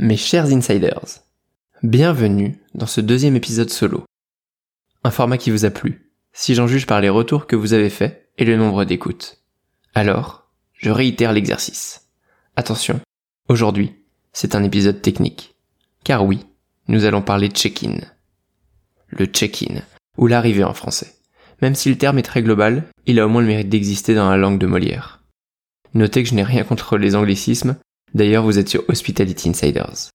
Mes chers insiders, bienvenue dans ce deuxième épisode solo. Un format qui vous a plu, si j'en juge par les retours que vous avez faits et le nombre d'écoutes. Alors, je réitère l'exercice. Attention, aujourd'hui, c'est un épisode technique. Car oui, nous allons parler check-in. Le check-in, ou l'arrivée en français. Même si le terme est très global, il a au moins le mérite d'exister dans la langue de Molière. Notez que je n'ai rien contre les anglicismes, d'ailleurs vous êtes sur Hospitality Insiders.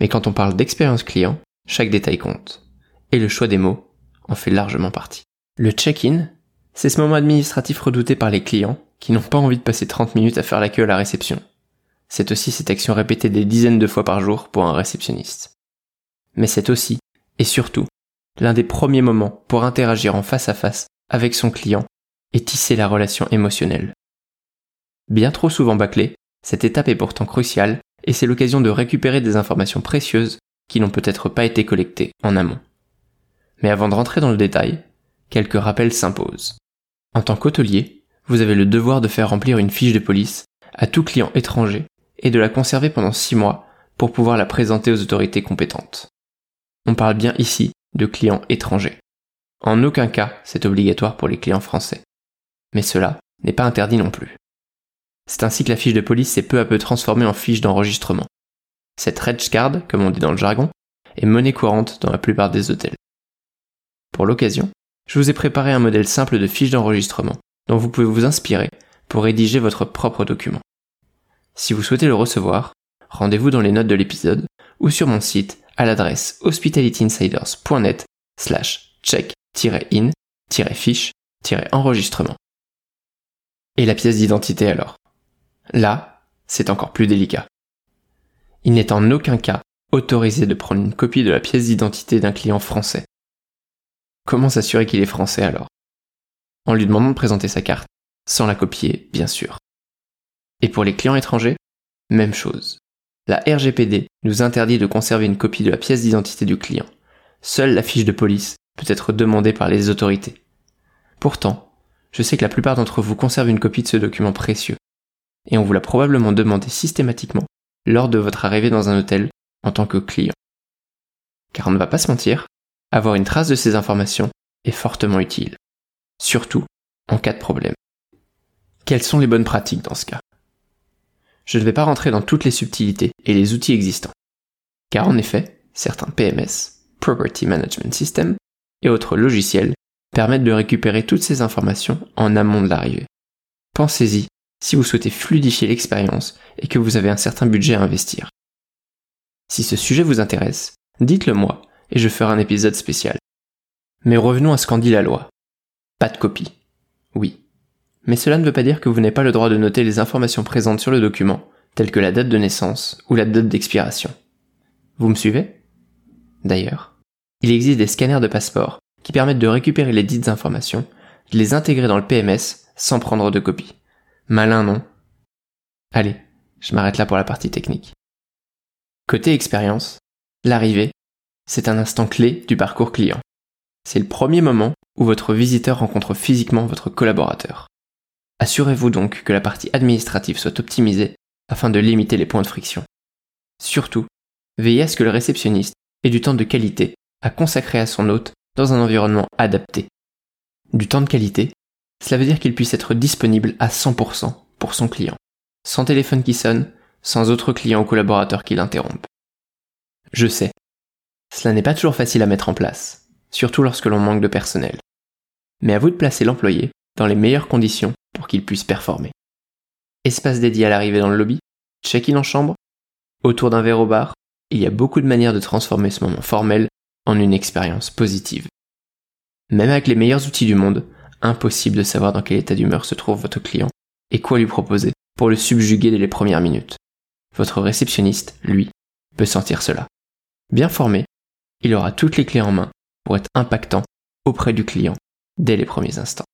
Mais quand on parle d'expérience client, chaque détail compte. Et le choix des mots en fait largement partie. Le check-in, c'est ce moment administratif redouté par les clients qui n'ont pas envie de passer 30 minutes à faire la queue à la réception. C'est aussi cette action répétée des dizaines de fois par jour pour un réceptionniste. Mais c'est aussi, et surtout, l'un des premiers moments pour interagir en face à face avec son client et tisser la relation émotionnelle. Bien trop souvent bâclée, cette étape est pourtant cruciale et c'est l'occasion de récupérer des informations précieuses qui n'ont peut-être pas été collectées en amont. Mais avant de rentrer dans le détail, quelques rappels s'imposent. En tant qu'hôtelier, vous avez le devoir de faire remplir une fiche de police à tout client étranger et de la conserver pendant six mois pour pouvoir la présenter aux autorités compétentes. On parle bien ici de clients étrangers. En aucun cas, c'est obligatoire pour les clients français. Mais cela n'est pas interdit non plus. C'est ainsi que la fiche de police s'est peu à peu transformée en fiche d'enregistrement. Cette Reg Card, comme on dit dans le jargon, est monnaie courante dans la plupart des hôtels. Pour l'occasion, je vous ai préparé un modèle simple de fiche d'enregistrement dont vous pouvez vous inspirer pour rédiger votre propre document. Si vous souhaitez le recevoir, rendez-vous dans les notes de l'épisode ou sur mon site à l'adresse hospitalityinsiders.net slash check-in-fiche-enregistrement. Et la pièce d'identité alors? Là, c'est encore plus délicat. Il n'est en aucun cas autorisé de prendre une copie de la pièce d'identité d'un client français. Comment s'assurer qu'il est français alors? En lui demandant de présenter sa carte, sans la copier, bien sûr. Et pour les clients étrangers, même chose. La RGPD nous interdit de conserver une copie de la pièce d'identité du client. Seule la fiche de police peut être demandée par les autorités. Pourtant, je sais que la plupart d'entre vous conservent une copie de ce document précieux et on vous l'a probablement demandé systématiquement lors de votre arrivée dans un hôtel en tant que client. Car on ne va pas se mentir, avoir une trace de ces informations est fortement utile, surtout en cas de problème. Quelles sont les bonnes pratiques dans ce cas? Je ne vais pas rentrer dans toutes les subtilités et les outils existants, car en effet, certains PMS, Property Management System, et autres logiciels permettent de récupérer toutes ces informations en amont de l'arrivée. Pensez-y si vous souhaitez fluidifier l'expérience et que vous avez un certain budget à investir. Si ce sujet vous intéresse, dites-le moi et je ferai un épisode spécial. Mais revenons à ce qu'en dit la loi. Pas de copie. Oui. Mais cela ne veut pas dire que vous n'avez pas le droit de noter les informations présentes sur le document, telles que la date de naissance ou la date d'expiration. Vous me suivez? D'ailleurs, il existe des scanners de passeport qui permettent de récupérer les dites informations, de les intégrer dans le PMS sans prendre de copie. Malin, non Allez, je m'arrête là pour la partie technique. Côté expérience, l'arrivée, c'est un instant clé du parcours client. C'est le premier moment où votre visiteur rencontre physiquement votre collaborateur. Assurez-vous donc que la partie administrative soit optimisée afin de limiter les points de friction. Surtout, veillez à ce que le réceptionniste ait du temps de qualité à consacrer à son hôte dans un environnement adapté. Du temps de qualité, cela veut dire qu'il puisse être disponible à 100% pour son client, sans téléphone qui sonne, sans autre client ou collaborateur qui l'interrompe. Je sais, cela n'est pas toujours facile à mettre en place, surtout lorsque l'on manque de personnel. Mais à vous de placer l'employé dans les meilleures conditions pour qu'il puisse performer. Espace dédié à l'arrivée dans le lobby, check-in en chambre, autour d'un verre au bar, il y a beaucoup de manières de transformer ce moment formel en une expérience positive. Même avec les meilleurs outils du monde, impossible de savoir dans quel état d'humeur se trouve votre client et quoi lui proposer pour le subjuguer dès les premières minutes. Votre réceptionniste, lui, peut sentir cela. Bien formé, il aura toutes les clés en main pour être impactant auprès du client dès les premiers instants.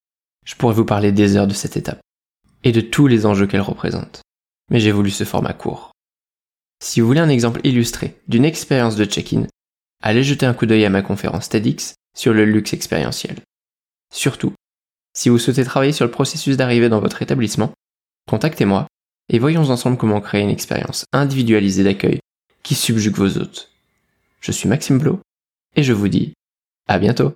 Je pourrais vous parler des heures de cette étape et de tous les enjeux qu'elle représente, mais j'ai voulu ce format court. Si vous voulez un exemple illustré d'une expérience de check-in, allez jeter un coup d'œil à ma conférence TEDx sur le luxe expérientiel. Surtout, si vous souhaitez travailler sur le processus d'arrivée dans votre établissement, contactez-moi et voyons ensemble comment créer une expérience individualisée d'accueil qui subjugue vos hôtes. Je suis Maxime Blo et je vous dis à bientôt.